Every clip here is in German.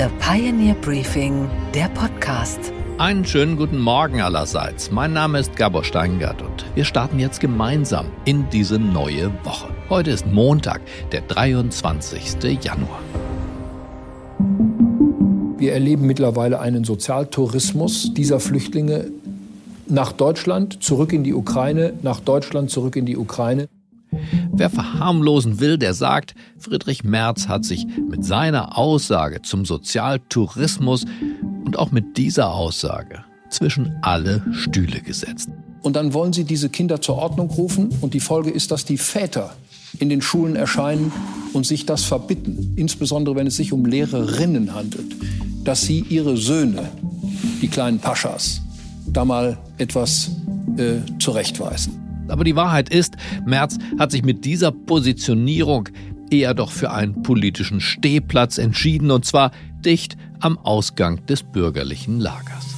The Pioneer Briefing, der Podcast. Einen schönen guten Morgen allerseits. Mein Name ist Gabor Steingart und wir starten jetzt gemeinsam in diese neue Woche. Heute ist Montag, der 23. Januar. Wir erleben mittlerweile einen Sozialtourismus dieser Flüchtlinge nach Deutschland, zurück in die Ukraine, nach Deutschland, zurück in die Ukraine. Wer verharmlosen will, der sagt, Friedrich Merz hat sich mit seiner Aussage zum Sozialtourismus und auch mit dieser Aussage zwischen alle Stühle gesetzt. Und dann wollen sie diese Kinder zur Ordnung rufen und die Folge ist, dass die Väter in den Schulen erscheinen und sich das verbitten, insbesondere wenn es sich um Lehrerinnen handelt, dass sie ihre Söhne, die kleinen Paschas, da mal etwas äh, zurechtweisen. Aber die Wahrheit ist, Merz hat sich mit dieser Positionierung eher doch für einen politischen Stehplatz entschieden, und zwar dicht am Ausgang des bürgerlichen Lagers.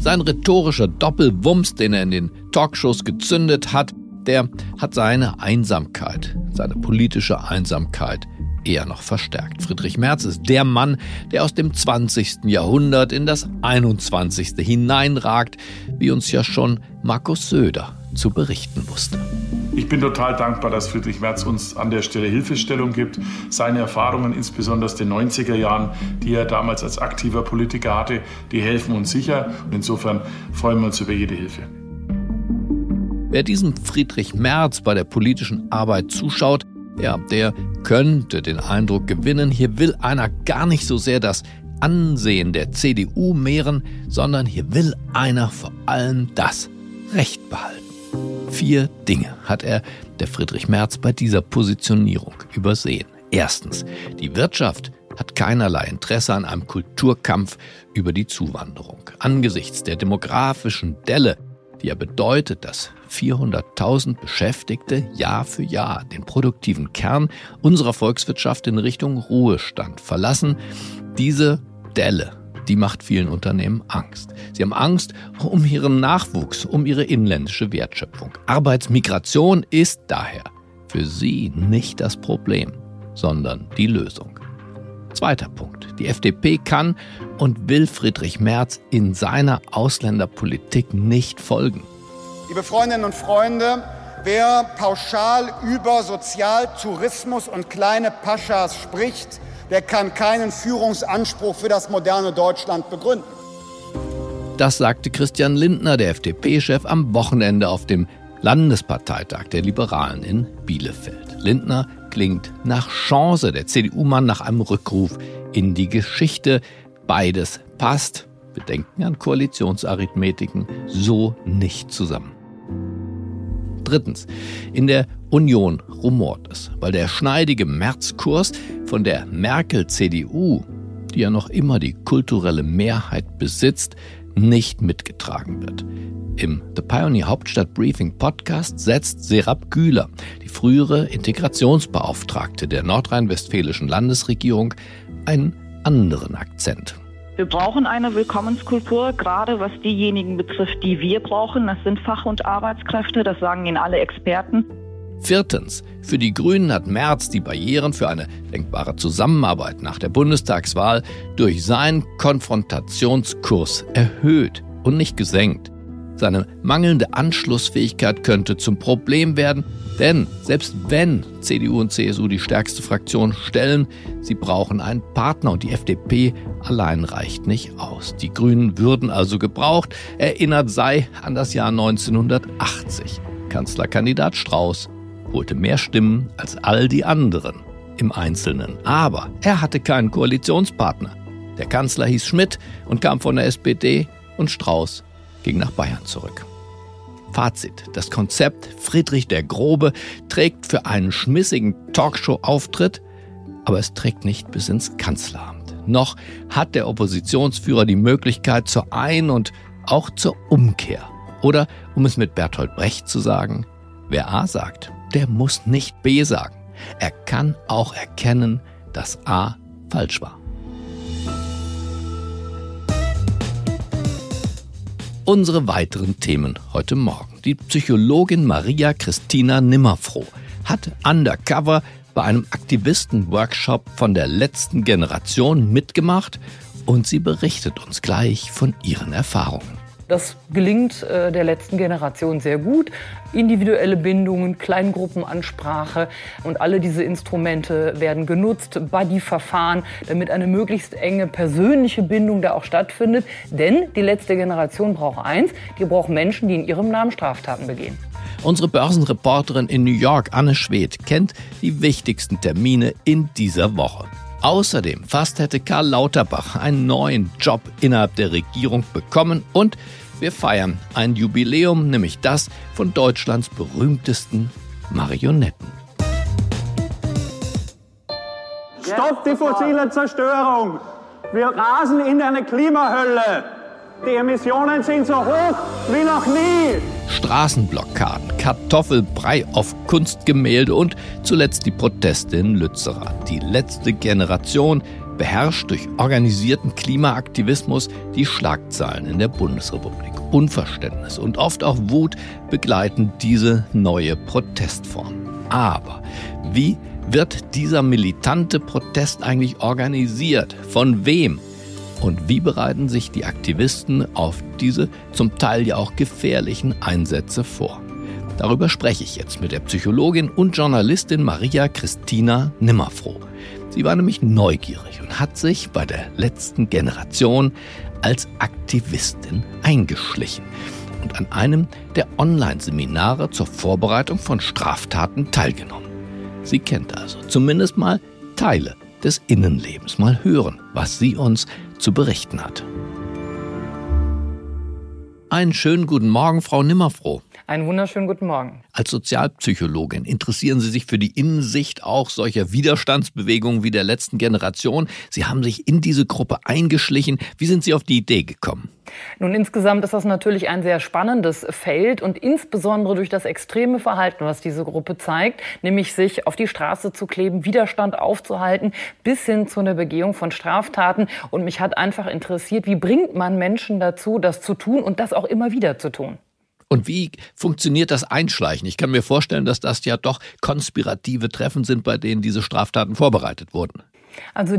Sein rhetorischer Doppelwumms, den er in den Talkshows gezündet hat, der hat seine Einsamkeit, seine politische Einsamkeit eher noch verstärkt. Friedrich Merz ist der Mann, der aus dem 20. Jahrhundert in das 21. hineinragt, wie uns ja schon Markus Söder zu berichten wusste. Ich bin total dankbar, dass Friedrich Merz uns an der Stelle Hilfestellung gibt. Seine Erfahrungen, insbesondere aus den 90er Jahren, die er damals als aktiver Politiker hatte, die helfen uns sicher. Und insofern freuen wir uns über jede Hilfe. Wer diesem Friedrich Merz bei der politischen Arbeit zuschaut, ja, der könnte den Eindruck gewinnen, hier will einer gar nicht so sehr das Ansehen der CDU mehren, sondern hier will einer vor allem das Recht behalten. Vier Dinge hat er, der Friedrich Merz, bei dieser Positionierung übersehen. Erstens, die Wirtschaft hat keinerlei Interesse an einem Kulturkampf über die Zuwanderung. Angesichts der demografischen Delle, die ja bedeutet, dass 400.000 Beschäftigte Jahr für Jahr den produktiven Kern unserer Volkswirtschaft in Richtung Ruhestand verlassen, diese Delle die macht vielen Unternehmen Angst. Sie haben Angst um ihren Nachwuchs, um ihre inländische Wertschöpfung. Arbeitsmigration ist daher für sie nicht das Problem, sondern die Lösung. Zweiter Punkt. Die FDP kann und will Friedrich Merz in seiner Ausländerpolitik nicht folgen. Liebe Freundinnen und Freunde, wer pauschal über Sozialtourismus und kleine Paschas spricht, der kann keinen Führungsanspruch für das moderne Deutschland begründen. Das sagte Christian Lindner, der FDP-Chef, am Wochenende auf dem Landesparteitag der Liberalen in Bielefeld. Lindner klingt nach Chance, der CDU-Mann nach einem Rückruf in die Geschichte. Beides passt, wir denken an Koalitionsarithmetiken, so nicht zusammen. Drittens, in der Union rumort es, weil der schneidige Märzkurs von der Merkel-CDU, die ja noch immer die kulturelle Mehrheit besitzt, nicht mitgetragen wird. Im The Pioneer Hauptstadt Briefing Podcast setzt Serap Güler, die frühere Integrationsbeauftragte der nordrhein-westfälischen Landesregierung, einen anderen Akzent. Wir brauchen eine Willkommenskultur, gerade was diejenigen betrifft, die wir brauchen. Das sind Fach- und Arbeitskräfte, das sagen Ihnen alle Experten. Viertens. Für die Grünen hat Merz die Barrieren für eine denkbare Zusammenarbeit nach der Bundestagswahl durch seinen Konfrontationskurs erhöht und nicht gesenkt. Seine mangelnde Anschlussfähigkeit könnte zum Problem werden, denn selbst wenn CDU und CSU die stärkste Fraktion stellen, sie brauchen einen Partner und die FDP allein reicht nicht aus. Die Grünen würden also gebraucht. Erinnert sei an das Jahr 1980. Kanzlerkandidat Strauß holte mehr Stimmen als all die anderen im Einzelnen. Aber er hatte keinen Koalitionspartner. Der Kanzler hieß Schmidt und kam von der SPD und Strauß ging nach Bayern zurück. Fazit. Das Konzept Friedrich der Grobe trägt für einen schmissigen Talkshow-Auftritt, aber es trägt nicht bis ins Kanzleramt. Noch hat der Oppositionsführer die Möglichkeit zur Ein- und auch zur Umkehr. Oder, um es mit Bertolt Brecht zu sagen, wer A sagt, der muss nicht B sagen. Er kann auch erkennen, dass A falsch war. Unsere weiteren Themen heute Morgen. Die Psychologin Maria Christina Nimmerfroh hat undercover bei einem Aktivisten-Workshop von der letzten Generation mitgemacht und sie berichtet uns gleich von ihren Erfahrungen. Das gelingt äh, der letzten Generation sehr gut. Individuelle Bindungen, Kleingruppenansprache und alle diese Instrumente werden genutzt, Buddy-Verfahren, damit eine möglichst enge persönliche Bindung da auch stattfindet. Denn die letzte Generation braucht eins, die braucht Menschen, die in ihrem Namen Straftaten begehen. Unsere Börsenreporterin in New York, Anne Schwedt, kennt die wichtigsten Termine in dieser Woche. Außerdem fast hätte Karl Lauterbach einen neuen Job innerhalb der Regierung bekommen und wir feiern ein Jubiläum, nämlich das von Deutschlands berühmtesten Marionetten. Stopp die fossile Zerstörung! Wir rasen in eine Klimahölle! Die Emissionen sind so hoch wie noch nie! Straßenblockaden, Kartoffelbrei auf Kunstgemälde und zuletzt die Proteste in Lützerath. Die letzte Generation beherrscht durch organisierten Klimaaktivismus die Schlagzeilen in der Bundesrepublik. Unverständnis und oft auch Wut begleiten diese neue Protestform. Aber wie wird dieser militante Protest eigentlich organisiert? Von wem? Und wie bereiten sich die Aktivisten auf diese zum Teil ja auch gefährlichen Einsätze vor? Darüber spreche ich jetzt mit der Psychologin und Journalistin Maria Christina Nimmerfroh. Sie war nämlich neugierig und hat sich bei der letzten Generation als Aktivistin eingeschlichen und an einem der Online-Seminare zur Vorbereitung von Straftaten teilgenommen. Sie kennt also zumindest mal Teile des Innenlebens. Mal hören, was sie uns zu berichten hat. Einen schönen guten Morgen, Frau Nimmerfroh. Einen wunderschönen guten Morgen. Als Sozialpsychologin interessieren Sie sich für die Innensicht auch solcher Widerstandsbewegungen wie der letzten Generation. Sie haben sich in diese Gruppe eingeschlichen. Wie sind Sie auf die Idee gekommen? Nun, insgesamt ist das natürlich ein sehr spannendes Feld und insbesondere durch das extreme Verhalten, was diese Gruppe zeigt, nämlich sich auf die Straße zu kleben, Widerstand aufzuhalten, bis hin zu einer Begehung von Straftaten. Und mich hat einfach interessiert, wie bringt man Menschen dazu, das zu tun und das auch immer wieder zu tun? Und wie funktioniert das Einschleichen? Ich kann mir vorstellen, dass das ja doch konspirative Treffen sind, bei denen diese Straftaten vorbereitet wurden. Also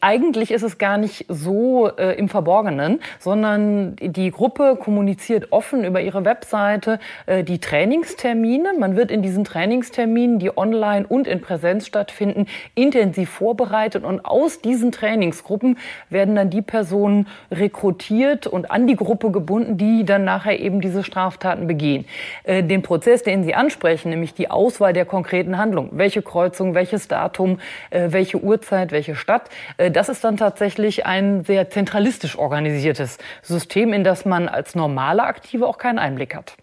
eigentlich ist es gar nicht so äh, im Verborgenen, sondern die Gruppe kommuniziert offen über ihre Webseite äh, die Trainingstermine. Man wird in diesen Trainingsterminen, die online und in Präsenz stattfinden, intensiv vorbereitet und aus diesen Trainingsgruppen werden dann die Personen rekrutiert und an die Gruppe gebunden, die dann nachher eben diese Straftaten begehen. Äh, den Prozess, den Sie ansprechen, nämlich die Auswahl der konkreten Handlung, welche Kreuzung, welches Datum, äh, welche Uhrzeit, welche Stadt. Äh, das ist dann tatsächlich ein sehr zentralistisch organisiertes System, in das man als normale Aktive auch keinen Einblick hat.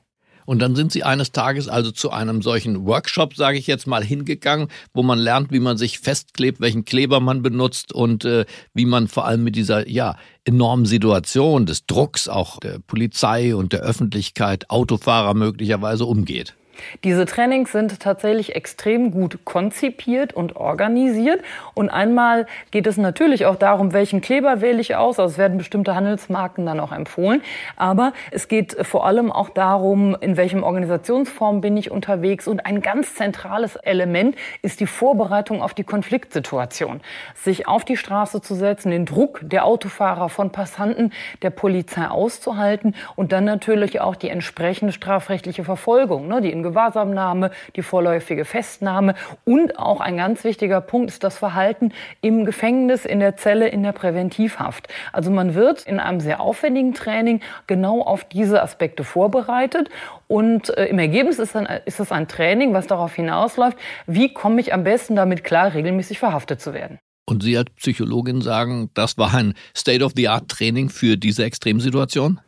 Und dann sind Sie eines Tages also zu einem solchen Workshop, sage ich jetzt mal, hingegangen, wo man lernt, wie man sich festklebt, welchen Kleber man benutzt und äh, wie man vor allem mit dieser ja enormen Situation des Drucks auch der Polizei und der Öffentlichkeit, Autofahrer möglicherweise umgeht. Diese Trainings sind tatsächlich extrem gut konzipiert und organisiert. Und einmal geht es natürlich auch darum, welchen Kleber wähle ich aus. Also es werden bestimmte Handelsmarken dann auch empfohlen. Aber es geht vor allem auch darum, in welchem Organisationsform bin ich unterwegs. Und ein ganz zentrales Element ist die Vorbereitung auf die Konfliktsituation. Sich auf die Straße zu setzen, den Druck der Autofahrer, von Passanten, der Polizei auszuhalten und dann natürlich auch die entsprechende strafrechtliche Verfolgung, ne, die in Gewahrsamnahme, die vorläufige Festnahme und auch ein ganz wichtiger Punkt ist das Verhalten im Gefängnis, in der Zelle, in der Präventivhaft. Also man wird in einem sehr aufwendigen Training genau auf diese Aspekte vorbereitet und äh, im Ergebnis ist, dann, ist es ein Training, was darauf hinausläuft, wie komme ich am besten damit klar, regelmäßig verhaftet zu werden. Und Sie als Psychologin sagen, das war ein State-of-the-Art-Training für diese Extremsituation?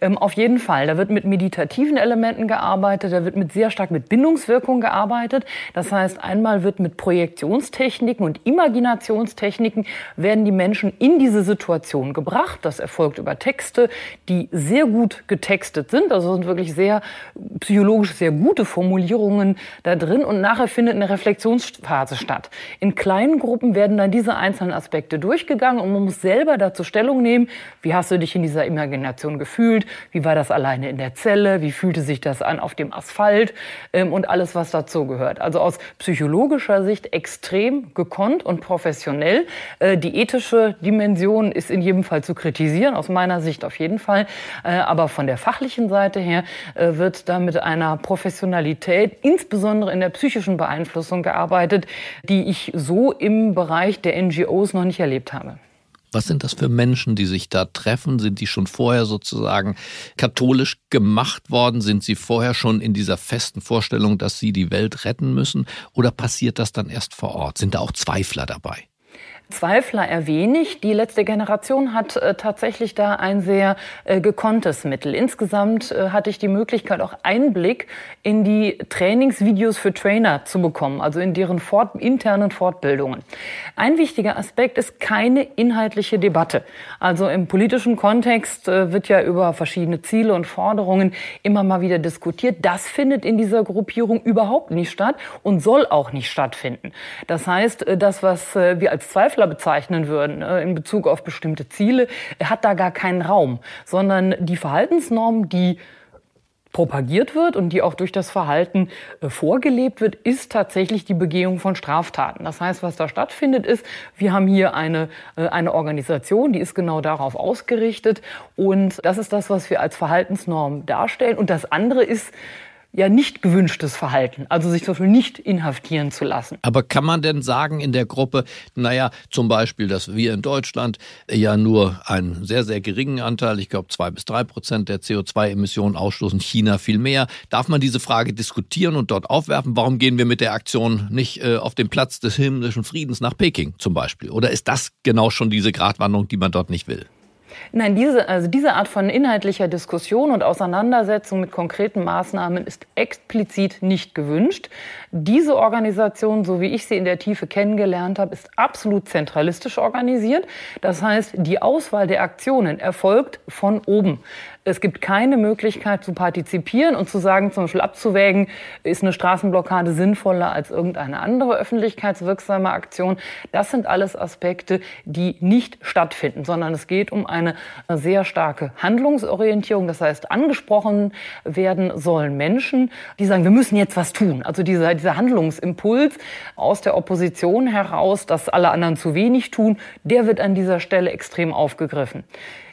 Ähm, auf jeden Fall. Da wird mit meditativen Elementen gearbeitet, da wird mit sehr stark mit Bindungswirkung gearbeitet. Das heißt, einmal wird mit Projektionstechniken und Imaginationstechniken werden die Menschen in diese Situation gebracht. Das erfolgt über Texte, die sehr gut getextet sind. Also sind wirklich sehr psychologisch sehr gute Formulierungen da drin. Und nachher findet eine Reflexionsphase statt. In kleinen Gruppen werden dann diese einzelnen Aspekte durchgegangen und man muss selber dazu Stellung nehmen. Wie hast du dich in dieser Imagination gefühlt? Gefühlt? Wie war das alleine in der Zelle? Wie fühlte sich das an auf dem Asphalt? Ähm, und alles, was dazu gehört. Also aus psychologischer Sicht extrem gekonnt und professionell. Äh, die ethische Dimension ist in jedem Fall zu kritisieren, aus meiner Sicht auf jeden Fall. Äh, aber von der fachlichen Seite her äh, wird da mit einer Professionalität, insbesondere in der psychischen Beeinflussung gearbeitet, die ich so im Bereich der NGOs noch nicht erlebt habe. Was sind das für Menschen, die sich da treffen? Sind die schon vorher sozusagen katholisch gemacht worden? Sind sie vorher schon in dieser festen Vorstellung, dass sie die Welt retten müssen? Oder passiert das dann erst vor Ort? Sind da auch Zweifler dabei? Zweifler eher wenig. Die letzte Generation hat äh, tatsächlich da ein sehr äh, gekonntes Mittel. Insgesamt äh, hatte ich die Möglichkeit, auch Einblick in die Trainingsvideos für Trainer zu bekommen, also in deren fort internen Fortbildungen. Ein wichtiger Aspekt ist keine inhaltliche Debatte. Also im politischen Kontext äh, wird ja über verschiedene Ziele und Forderungen immer mal wieder diskutiert. Das findet in dieser Gruppierung überhaupt nicht statt und soll auch nicht stattfinden. Das heißt, äh, das, was äh, wir als Zweifler Zweifler bezeichnen würden äh, in Bezug auf bestimmte Ziele, hat da gar keinen Raum, sondern die Verhaltensnorm, die propagiert wird und die auch durch das Verhalten äh, vorgelebt wird, ist tatsächlich die Begehung von Straftaten. Das heißt, was da stattfindet, ist, wir haben hier eine, äh, eine Organisation, die ist genau darauf ausgerichtet und das ist das, was wir als Verhaltensnorm darstellen. Und das andere ist, ja nicht gewünschtes Verhalten, also sich zum Beispiel nicht inhaftieren zu lassen. Aber kann man denn sagen in der Gruppe, naja, zum Beispiel, dass wir in Deutschland ja nur einen sehr, sehr geringen Anteil, ich glaube zwei bis drei Prozent der CO2-Emissionen ausstoßen, China viel mehr. Darf man diese Frage diskutieren und dort aufwerfen? Warum gehen wir mit der Aktion nicht äh, auf den Platz des himmlischen Friedens nach Peking zum Beispiel? Oder ist das genau schon diese Gratwanderung, die man dort nicht will? Nein, diese, also diese Art von inhaltlicher Diskussion und Auseinandersetzung mit konkreten Maßnahmen ist explizit nicht gewünscht. Diese Organisation, so wie ich sie in der Tiefe kennengelernt habe, ist absolut zentralistisch organisiert. Das heißt, die Auswahl der Aktionen erfolgt von oben. Es gibt keine Möglichkeit zu partizipieren und zu sagen, zum Beispiel abzuwägen, ist eine Straßenblockade sinnvoller als irgendeine andere öffentlichkeitswirksame Aktion. Das sind alles Aspekte, die nicht stattfinden, sondern es geht um eine sehr starke Handlungsorientierung. Das heißt, angesprochen werden sollen Menschen, die sagen, wir müssen jetzt was tun. Also dieser, dieser Handlungsimpuls aus der Opposition heraus, dass alle anderen zu wenig tun, der wird an dieser Stelle extrem aufgegriffen.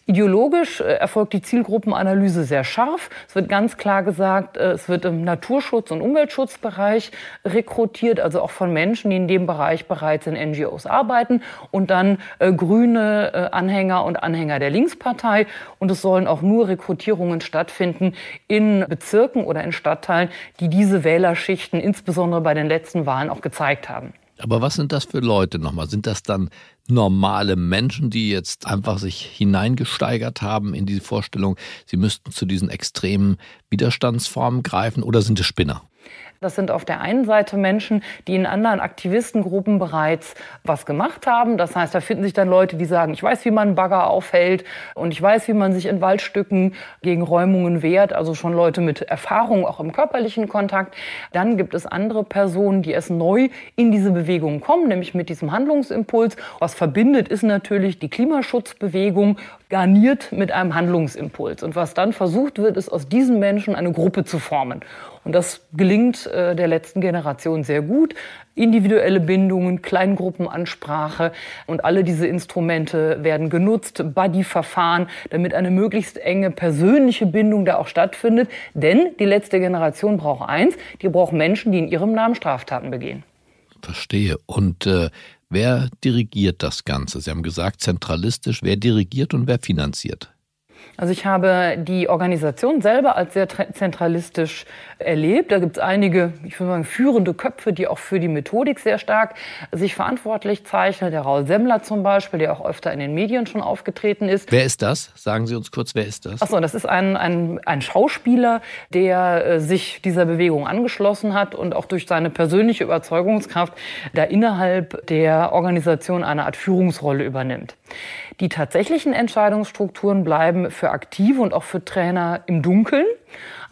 Ideologisch äh, erfolgt die Zielgruppenanalyse sehr scharf. Es wird ganz klar gesagt, äh, es wird im Naturschutz- und Umweltschutzbereich rekrutiert, also auch von Menschen, die in dem Bereich bereits in NGOs arbeiten und dann äh, grüne Anhänger und Anhänger der Linkspartei. Und es sollen auch nur Rekrutierungen stattfinden in Bezirken oder in Stadtteilen, die diese Wählerschichten insbesondere bei den letzten Wahlen auch gezeigt haben. Aber was sind das für Leute nochmal? Sind das dann normale Menschen, die jetzt einfach sich hineingesteigert haben in die Vorstellung, sie müssten zu diesen extremen Widerstandsformen greifen oder sind es Spinner? Das sind auf der einen Seite Menschen, die in anderen Aktivistengruppen bereits was gemacht haben. Das heißt, da finden sich dann Leute, die sagen, ich weiß, wie man Bagger aufhält und ich weiß, wie man sich in Waldstücken gegen Räumungen wehrt. Also schon Leute mit Erfahrung auch im körperlichen Kontakt. Dann gibt es andere Personen, die erst neu in diese Bewegung kommen, nämlich mit diesem Handlungsimpuls. Was verbindet, ist natürlich die Klimaschutzbewegung garniert mit einem Handlungsimpuls. Und was dann versucht wird, ist aus diesen Menschen eine Gruppe zu formen. Und das gelingt äh, der letzten Generation sehr gut. Individuelle Bindungen, Kleingruppenansprache und alle diese Instrumente werden genutzt, Buddy-Verfahren, damit eine möglichst enge persönliche Bindung da auch stattfindet. Denn die letzte Generation braucht eins, die braucht Menschen, die in ihrem Namen Straftaten begehen. Verstehe. Und äh, wer dirigiert das Ganze? Sie haben gesagt, zentralistisch. Wer dirigiert und wer finanziert? Also ich habe die Organisation selber als sehr zentralistisch erlebt. Da gibt es einige, ich würde sagen, führende Köpfe, die auch für die Methodik sehr stark sich verantwortlich zeichnen. Der Raul Semmler zum Beispiel, der auch öfter in den Medien schon aufgetreten ist. Wer ist das? Sagen Sie uns kurz, wer ist das? Achso, das ist ein, ein, ein Schauspieler, der äh, sich dieser Bewegung angeschlossen hat und auch durch seine persönliche Überzeugungskraft da innerhalb der Organisation eine Art Führungsrolle übernimmt. Die tatsächlichen Entscheidungsstrukturen bleiben für Aktive und auch für Trainer im Dunkeln.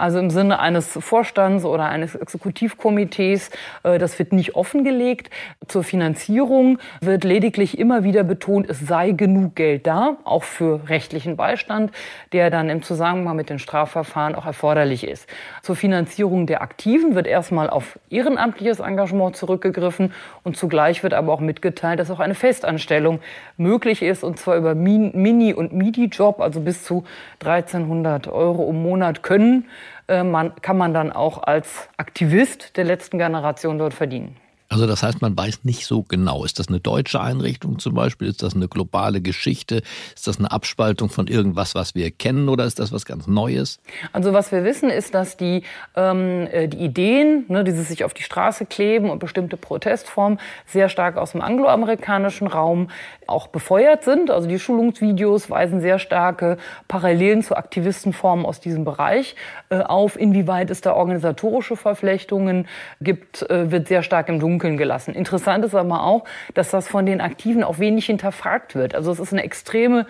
Also im Sinne eines Vorstands oder eines Exekutivkomitees. Äh, das wird nicht offengelegt. Zur Finanzierung wird lediglich immer wieder betont, es sei genug Geld da, auch für rechtlichen Beistand, der dann im Zusammenhang mit den Strafverfahren auch erforderlich ist. Zur Finanzierung der Aktiven wird erstmal auf ehrenamtliches Engagement zurückgegriffen und zugleich wird aber auch mitgeteilt, dass auch eine Festanstellung möglich ist und zwar über Mini- und Midi-Job, also bis zu 1300 Euro im Monat können man, kann man dann auch als Aktivist der letzten Generation dort verdienen. Also das heißt, man weiß nicht so genau. Ist das eine deutsche Einrichtung zum Beispiel? Ist das eine globale Geschichte? Ist das eine Abspaltung von irgendwas, was wir kennen oder ist das was ganz Neues? Also was wir wissen, ist, dass die, ähm, äh, die Ideen, ne, dieses sich auf die Straße kleben und bestimmte Protestformen sehr stark aus dem angloamerikanischen Raum auch befeuert sind. Also die Schulungsvideos weisen sehr starke Parallelen zu Aktivistenformen aus diesem Bereich äh, auf. Inwieweit es da organisatorische Verflechtungen gibt, äh, wird sehr stark im Dunkeln Dunkeln gelassen. Interessant ist aber auch, dass das von den Aktiven auch wenig hinterfragt wird. Also es ist eine extreme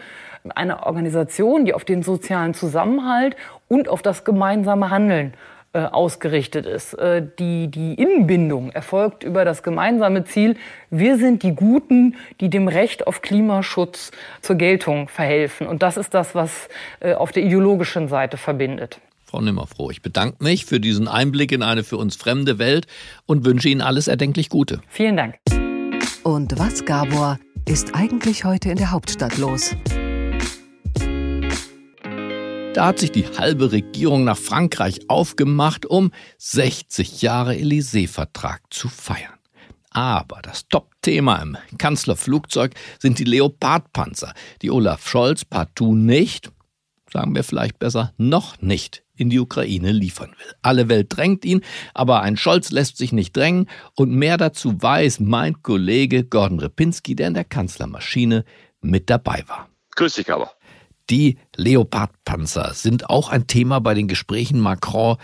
eine Organisation, die auf den sozialen Zusammenhalt und auf das gemeinsame Handeln äh, ausgerichtet ist. Äh, die, die Innenbindung erfolgt über das gemeinsame Ziel, wir sind die Guten, die dem Recht auf Klimaschutz zur Geltung verhelfen. Und das ist das, was äh, auf der ideologischen Seite verbindet. Frau Nimmerfroh, ich bedanke mich für diesen Einblick in eine für uns fremde Welt und wünsche Ihnen alles erdenklich Gute. Vielen Dank. Und was, Gabor, ist eigentlich heute in der Hauptstadt los? Da hat sich die halbe Regierung nach Frankreich aufgemacht, um 60 Jahre Élysée-Vertrag zu feiern. Aber das Top-Thema im Kanzlerflugzeug sind die Leopardpanzer, die Olaf Scholz partout nicht, sagen wir vielleicht besser, noch nicht in die Ukraine liefern will. Alle Welt drängt ihn, aber ein Scholz lässt sich nicht drängen und mehr dazu weiß mein Kollege Gordon Repinski, der in der Kanzlermaschine mit dabei war. Grüß dich aber. Die Leopardpanzer sind auch ein Thema bei den Gesprächen Macron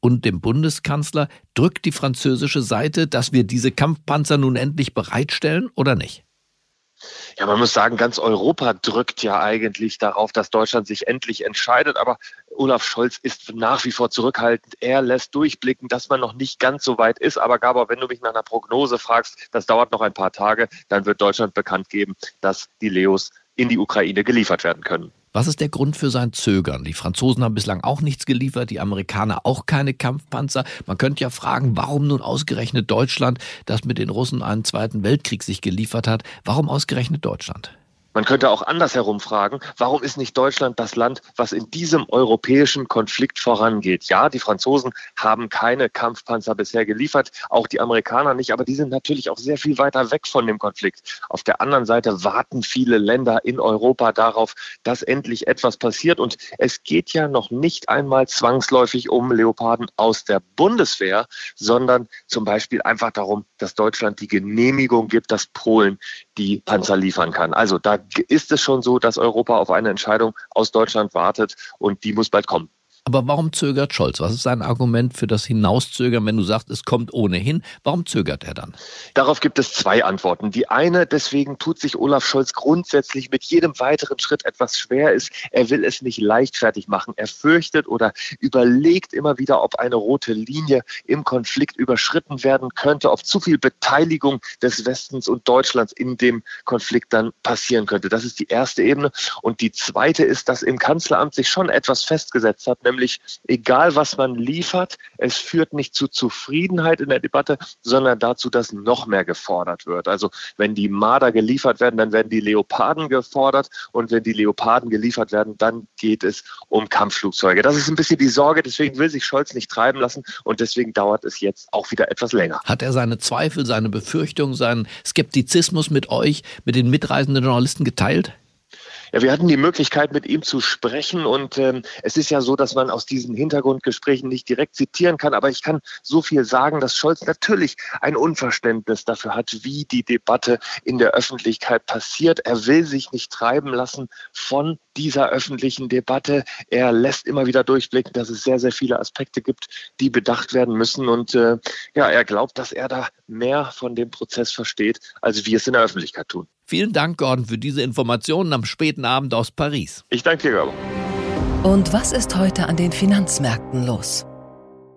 und dem Bundeskanzler. Drückt die französische Seite, dass wir diese Kampfpanzer nun endlich bereitstellen oder nicht? Ja, man muss sagen, ganz Europa drückt ja eigentlich darauf, dass Deutschland sich endlich entscheidet. Aber Olaf Scholz ist nach wie vor zurückhaltend. Er lässt durchblicken, dass man noch nicht ganz so weit ist. Aber Gabor, wenn du mich nach einer Prognose fragst, das dauert noch ein paar Tage, dann wird Deutschland bekannt geben, dass die Leos in die Ukraine geliefert werden können. Was ist der Grund für sein Zögern? Die Franzosen haben bislang auch nichts geliefert, die Amerikaner auch keine Kampfpanzer. Man könnte ja fragen, warum nun ausgerechnet Deutschland, das mit den Russen einen Zweiten Weltkrieg sich geliefert hat, warum ausgerechnet Deutschland? Man könnte auch andersherum fragen, warum ist nicht Deutschland das Land, was in diesem europäischen Konflikt vorangeht? Ja, die Franzosen haben keine Kampfpanzer bisher geliefert, auch die Amerikaner nicht, aber die sind natürlich auch sehr viel weiter weg von dem Konflikt. Auf der anderen Seite warten viele Länder in Europa darauf, dass endlich etwas passiert. Und es geht ja noch nicht einmal zwangsläufig um Leoparden aus der Bundeswehr, sondern zum Beispiel einfach darum, dass Deutschland die Genehmigung gibt, dass Polen die Panzer liefern kann. Also da ist es schon so, dass Europa auf eine Entscheidung aus Deutschland wartet und die muss bald kommen. Aber warum zögert Scholz? Was ist sein Argument für das Hinauszögern, wenn du sagst, es kommt ohnehin? Warum zögert er dann? Darauf gibt es zwei Antworten. Die eine, deswegen tut sich Olaf Scholz grundsätzlich mit jedem weiteren Schritt etwas schwer ist. Er will es nicht leichtfertig machen. Er fürchtet oder überlegt immer wieder, ob eine rote Linie im Konflikt überschritten werden könnte, ob zu viel Beteiligung des Westens und Deutschlands in dem Konflikt dann passieren könnte. Das ist die erste Ebene. Und die zweite ist, dass im Kanzleramt sich schon etwas festgesetzt hat, nämlich egal was man liefert, es führt nicht zu Zufriedenheit in der Debatte, sondern dazu, dass noch mehr gefordert wird. Also wenn die Marder geliefert werden, dann werden die Leoparden gefordert und wenn die Leoparden geliefert werden, dann geht es um Kampfflugzeuge. Das ist ein bisschen die Sorge, deswegen will sich Scholz nicht treiben lassen und deswegen dauert es jetzt auch wieder etwas länger. Hat er seine Zweifel, seine Befürchtungen, seinen Skeptizismus mit euch, mit den mitreisenden Journalisten geteilt? Ja, wir hatten die Möglichkeit, mit ihm zu sprechen und ähm, es ist ja so, dass man aus diesen Hintergrundgesprächen nicht direkt zitieren kann, aber ich kann so viel sagen, dass Scholz natürlich ein Unverständnis dafür hat, wie die Debatte in der Öffentlichkeit passiert. Er will sich nicht treiben lassen von dieser öffentlichen Debatte. Er lässt immer wieder durchblicken, dass es sehr, sehr viele Aspekte gibt, die bedacht werden müssen. Und äh, ja, er glaubt, dass er da mehr von dem Prozess versteht, als wir es in der Öffentlichkeit tun. Vielen Dank, Gordon, für diese Informationen am späten Abend aus Paris. Ich danke dir, Gabor. Und was ist heute an den Finanzmärkten los?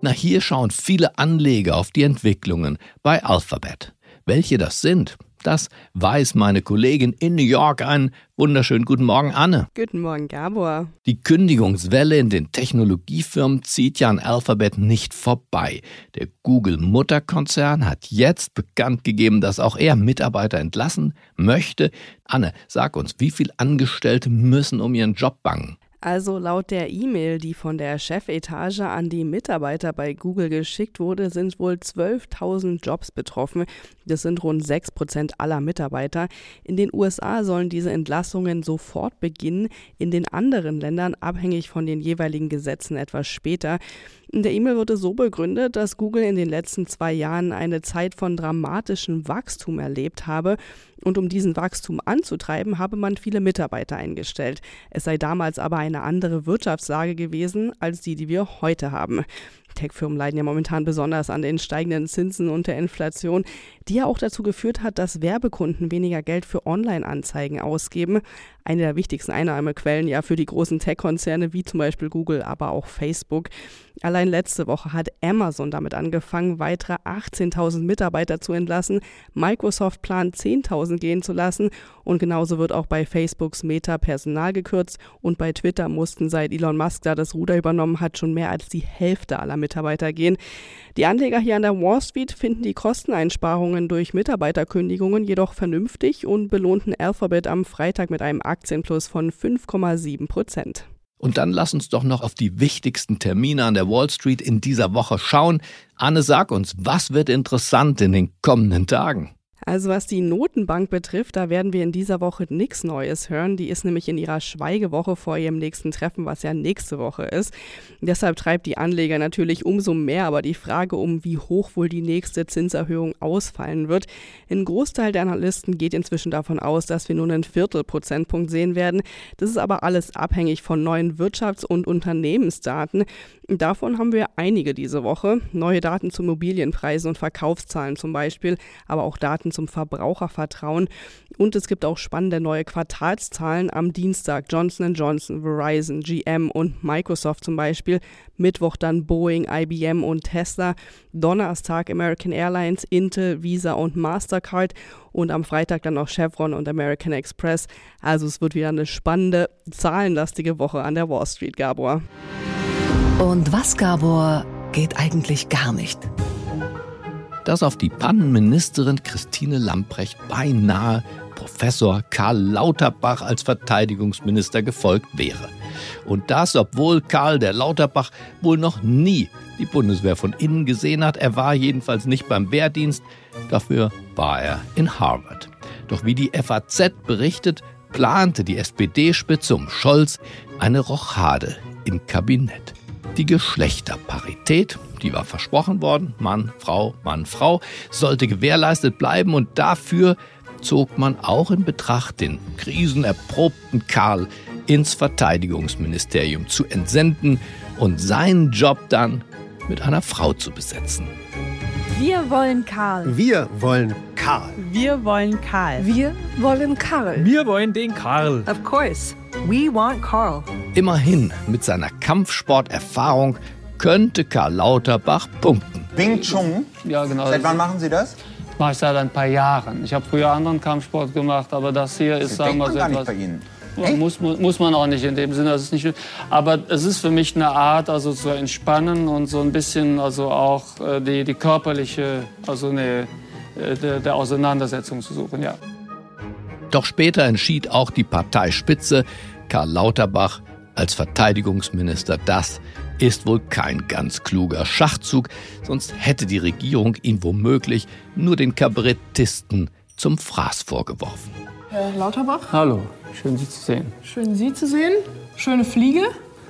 Na, hier schauen viele Anleger auf die Entwicklungen bei Alphabet. Welche das sind, das weiß meine Kollegin in New York. Einen wunderschönen guten Morgen, Anne. Guten Morgen, Gabor. Die Kündigungswelle in den Technologiefirmen zieht ja an Alphabet nicht vorbei. Der Google-Mutterkonzern hat jetzt bekannt gegeben, dass auch er Mitarbeiter entlassen möchte. Anne, sag uns, wie viele Angestellte müssen um ihren Job bangen? Also laut der E-Mail, die von der Chefetage an die Mitarbeiter bei Google geschickt wurde, sind wohl 12.000 Jobs betroffen. Das sind rund 6 Prozent aller Mitarbeiter. In den USA sollen diese Entlassungen sofort beginnen, in den anderen Ländern abhängig von den jeweiligen Gesetzen etwas später. In der E-Mail wurde so begründet, dass Google in den letzten zwei Jahren eine Zeit von dramatischem Wachstum erlebt habe und um diesen Wachstum anzutreiben, habe man viele Mitarbeiter eingestellt. Es sei damals aber eine andere Wirtschaftslage gewesen als die, die wir heute haben. Tech-Firmen leiden ja momentan besonders an den steigenden Zinsen und der Inflation, die ja auch dazu geführt hat, dass Werbekunden weniger Geld für Online-Anzeigen ausgeben. Eine der wichtigsten Einnahmequellen ja für die großen Tech-Konzerne wie zum Beispiel Google, aber auch Facebook. Allein letzte Woche hat Amazon damit angefangen, weitere 18.000 Mitarbeiter zu entlassen. Microsoft plant 10.000 gehen zu lassen und genauso wird auch bei Facebooks Meta Personal gekürzt und bei Twitter mussten seit Elon Musk da das Ruder übernommen hat schon mehr als die Hälfte aller Mitarbeiter gehen. Die Anleger hier an der Wall Street finden die Kosteneinsparungen durch Mitarbeiterkündigungen jedoch vernünftig und belohnten Alphabet am Freitag mit einem Aktienplus von 5,7 Prozent. Und dann lass uns doch noch auf die wichtigsten Termine an der Wall Street in dieser Woche schauen. Anne, sag uns, was wird interessant in den kommenden Tagen? Also was die Notenbank betrifft, da werden wir in dieser Woche nichts Neues hören. Die ist nämlich in ihrer Schweigewoche vor ihrem nächsten Treffen, was ja nächste Woche ist. Deshalb treibt die Anleger natürlich umso mehr aber die Frage um, wie hoch wohl die nächste Zinserhöhung ausfallen wird. Ein Großteil der Analysten geht inzwischen davon aus, dass wir nur einen Viertelprozentpunkt sehen werden. Das ist aber alles abhängig von neuen Wirtschafts- und Unternehmensdaten. Davon haben wir einige diese Woche. Neue Daten zu Immobilienpreisen und Verkaufszahlen zum Beispiel, aber auch Daten zum Verbrauchervertrauen. Und es gibt auch spannende neue Quartalszahlen am Dienstag. Johnson Johnson, Verizon, GM und Microsoft zum Beispiel. Mittwoch dann Boeing, IBM und Tesla. Donnerstag American Airlines, Intel, Visa und Mastercard. Und am Freitag dann noch Chevron und American Express. Also es wird wieder eine spannende, zahlenlastige Woche an der Wall Street, Gabor. Und was, Gabor, geht eigentlich gar nicht? Dass auf die Pannenministerin Christine Lamprecht beinahe Professor Karl Lauterbach als Verteidigungsminister gefolgt wäre. Und das, obwohl Karl der Lauterbach wohl noch nie die Bundeswehr von innen gesehen hat. Er war jedenfalls nicht beim Wehrdienst, dafür war er in Harvard. Doch wie die FAZ berichtet, plante die SPD-Spitze um Scholz eine Rochade im Kabinett. Die Geschlechterparität, die war versprochen worden, Mann, Frau, Mann, Frau, sollte gewährleistet bleiben und dafür zog man auch in Betracht, den krisenerprobten Karl ins Verteidigungsministerium zu entsenden und seinen Job dann mit einer Frau zu besetzen. Wir wollen Karl. Wir wollen Karl. Wir wollen Karl. Wir wollen Karl. Wir wollen den Karl. Of course. We want Karl. Immerhin, mit seiner Kampfsporterfahrung könnte Karl Lauterbach punkten. Wing Chun? Ja, genau. Seit wann machen Sie das? Das mache ich seit ein paar Jahren. Ich habe früher anderen Kampfsport gemacht, aber das hier ist, das sagen wir so etwas. Nicht bei Ihnen. Muss, muss man auch nicht in dem Sinne, das ist nicht. Aber es ist für mich eine Art, also zu entspannen und so ein bisschen, also auch äh, die, die körperliche, also eine, äh, der, der Auseinandersetzung zu suchen, ja. Doch später entschied auch die Parteispitze, Karl Lauterbach als Verteidigungsminister, das ist wohl kein ganz kluger Schachzug, sonst hätte die Regierung ihn womöglich nur den Kabarettisten zum Fraß vorgeworfen. Herr Lauterbach? Hallo, schön Sie zu sehen. Schön Sie zu sehen. Schöne Fliege.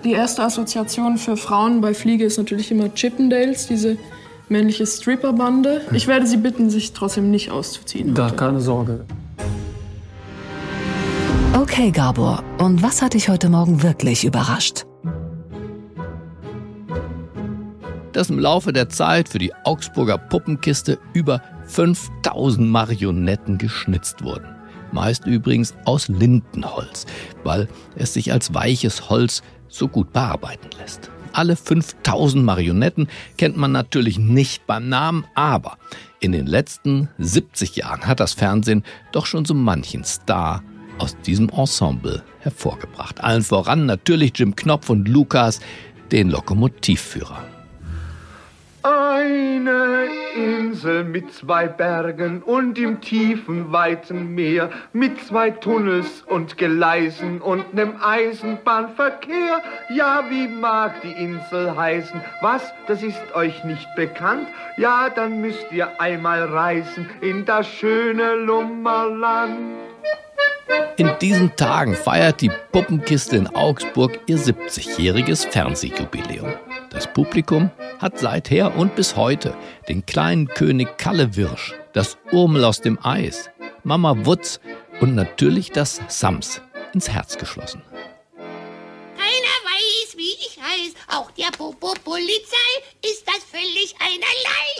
Die erste Assoziation für Frauen bei Fliege ist natürlich immer Chippendales, diese männliche Stripperbande. Ich werde Sie bitten, sich trotzdem nicht auszuziehen. Da, keine Sorge. Okay, Gabor, und was hat dich heute Morgen wirklich überrascht? Dass im Laufe der Zeit für die Augsburger Puppenkiste über 5000 Marionetten geschnitzt wurden. Meist übrigens aus Lindenholz, weil es sich als weiches Holz so gut bearbeiten lässt. Alle 5000 Marionetten kennt man natürlich nicht beim Namen, aber in den letzten 70 Jahren hat das Fernsehen doch schon so manchen Star aus diesem Ensemble hervorgebracht. Allen voran natürlich Jim Knopf und Lukas, den Lokomotivführer. Eine Insel mit zwei Bergen und im tiefen, weiten Meer, mit zwei Tunnels und Gleisen und nem Eisenbahnverkehr. Ja, wie mag die Insel heißen? Was, das ist euch nicht bekannt? Ja, dann müsst ihr einmal reisen in das schöne Lummerland. In diesen Tagen feiert die Puppenkiste in Augsburg ihr 70-jähriges Fernsehjubiläum. Das Publikum hat seither und bis heute den kleinen König Kallewirsch, das Urmel aus dem Eis, Mama Wutz und natürlich das Sams ins Herz geschlossen. Keiner weiß, wie ich heiß, auch der Popo-Polizei ist das völlig einerlei.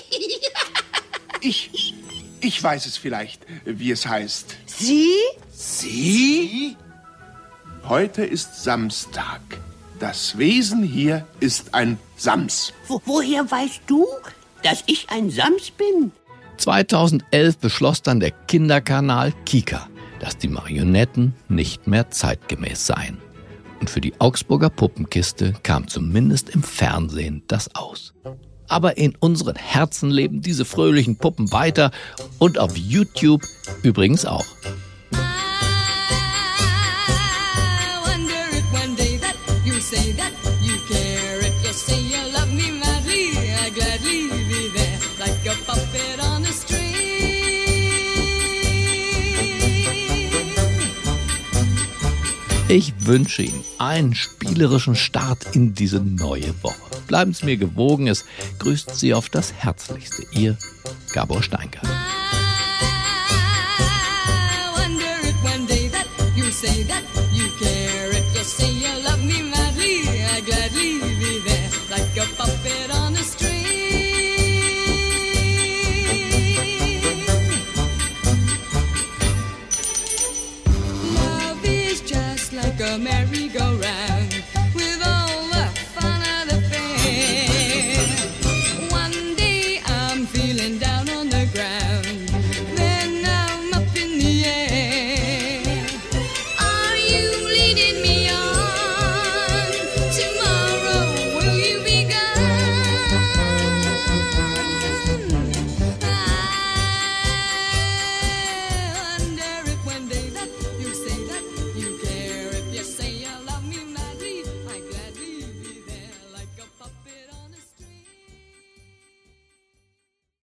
ich, ich weiß es vielleicht, wie es heißt. Sie? Sie? Heute ist Samstag. Das Wesen hier ist ein Sams. Wo, woher weißt du, dass ich ein Sams bin? 2011 beschloss dann der Kinderkanal Kika, dass die Marionetten nicht mehr zeitgemäß seien. Und für die Augsburger Puppenkiste kam zumindest im Fernsehen das aus. Aber in unseren Herzen leben diese fröhlichen Puppen weiter und auf YouTube übrigens auch. Ich wünsche Ihnen einen spielerischen Start in diese neue Woche. Bleiben Sie mir gewogen, es grüßt Sie auf das Herzlichste. Ihr Gabor Steingart.